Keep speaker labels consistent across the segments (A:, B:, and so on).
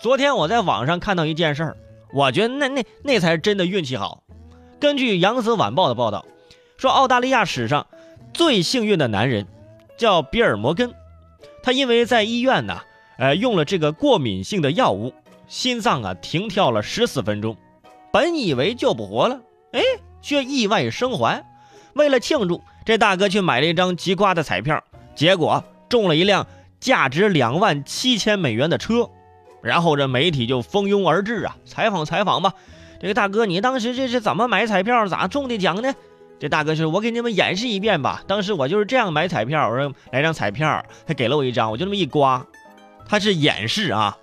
A: 昨天我在网上看到一件事儿，我觉得那那那才是真的运气好。根据《扬子晚报》的报道，说澳大利亚史上最幸运的男人叫比尔·摩根，他因为在医院呢，呃，用了这个过敏性的药物，心脏啊停跳了十四分钟，本以为救不活了，哎，却意外生还。为了庆祝，这大哥去买了一张极刮的彩票，结果中了一辆价值两万七千美元的车。然后这媒体就蜂拥而至啊，采访采访吧。这个大哥，你当时这是怎么买彩票，咋中的奖呢？这大哥说：“我给你们演示一遍吧。当时我就是这样买彩票，我说来张彩票，他给了我一张，我就这么一刮。他是演示啊，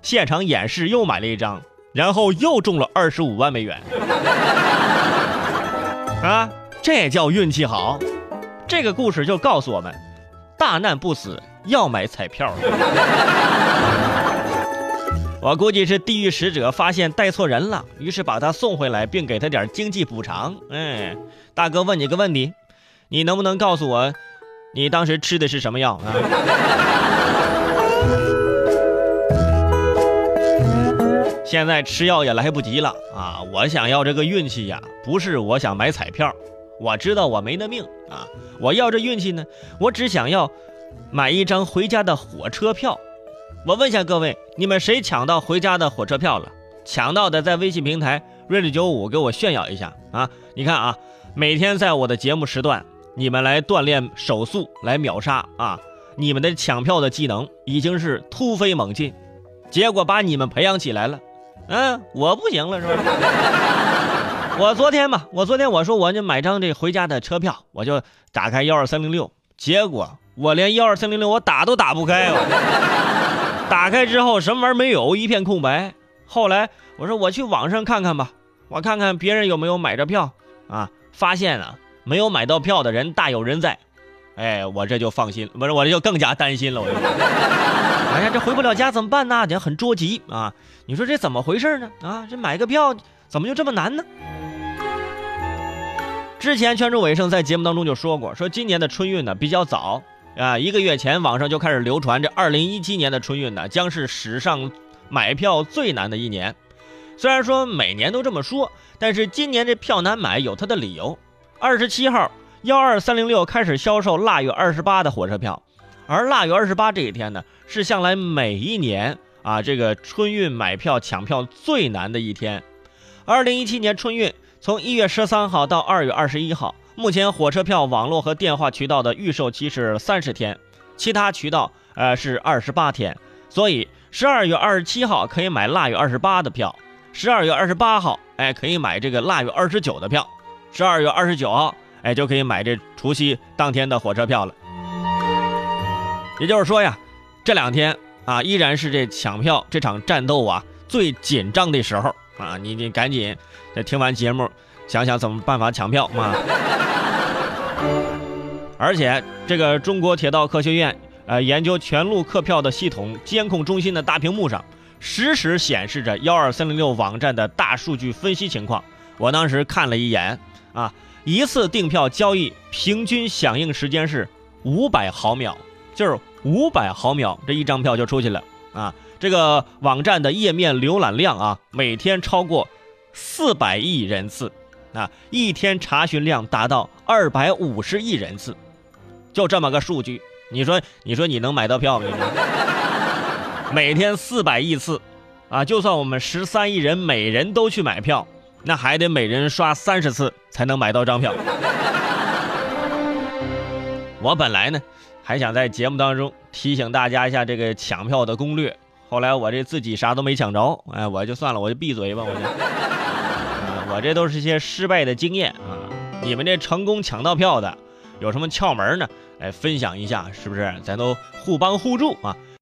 A: 现场演示又买了一张，然后又中了二十五万美元。啊，这叫运气好。这个故事就告诉我们，大难不死要买彩票。”我估计是地狱使者发现带错人了，于是把他送回来，并给他点经济补偿。哎，大哥，问你个问题，你能不能告诉我，你当时吃的是什么药啊？现在吃药也来不及了啊！我想要这个运气呀，不是我想买彩票，我知道我没那命啊！我要这运气呢，我只想要买一张回家的火车票。我问一下各位，你们谁抢到回家的火车票了？抢到的在微信平台瑞丽九五给我炫耀一下啊！你看啊，每天在我的节目时段，你们来锻炼手速，来秒杀啊！你们的抢票的技能已经是突飞猛进，结果把你们培养起来了，嗯，我不行了是吧？我昨天吧，我昨天我说我就买张这回家的车票，我就打开幺二三零六，结果我连幺二三零六我打都打不开。打开之后什么玩意儿没有，一片空白。后来我说我去网上看看吧，我看看别人有没有买着票啊。发现啊，没有买到票的人大有人在。哎，我这就放心，不是我这就更加担心了。我就，哎呀，这回不了家怎么办呢？这很着急啊。你说这怎么回事呢？啊，这买个票怎么就这么难呢？之前圈中伟盛在节目当中就说过，说今年的春运呢比较早。啊，一个月前，网上就开始流传，这二零一七年的春运呢，将是史上买票最难的一年。虽然说每年都这么说，但是今年这票难买有它的理由。二十七号，幺二三零六开始销售腊月二十八的火车票，而腊月二十八这一天呢，是向来每一年啊这个春运买票抢票最难的一天。二零一七年春运从一月十三号到二月二十一号。目前火车票网络和电话渠道的预售期是三十天，其他渠道呃是二十八天，所以十二月二十七号可以买腊月二十八的票，十二月二十八号哎可以买这个腊月二十九的票，十二月二十九号哎就可以买这除夕当天的火车票了。也就是说呀，这两天啊依然是这抢票这场战斗啊最紧张的时候啊，你你赶紧在听完节目。想想怎么办法抢票啊？而且这个中国铁道科学院呃研究全路客票的系统监控中心的大屏幕上，实时显示着幺二三零六网站的大数据分析情况。我当时看了一眼啊，一次订票交易平均响应时间是五百毫秒，就是五百毫秒这一张票就出去了啊。这个网站的页面浏览量啊，每天超过四百亿人次。啊，一天查询量达到二百五十亿人次，就这么个数据，你说，你说你能买到票吗？每天四百亿次，啊，就算我们十三亿人每人都去买票，那还得每人刷三十次才能买到张票。我本来呢，还想在节目当中提醒大家一下这个抢票的攻略，后来我这自己啥都没抢着，哎，我就算了，我就闭嘴吧，我就。我这都是些失败的经验啊！你们这成功抢到票的，有什么窍门呢？来分享一下，是不是？咱都互帮互助啊！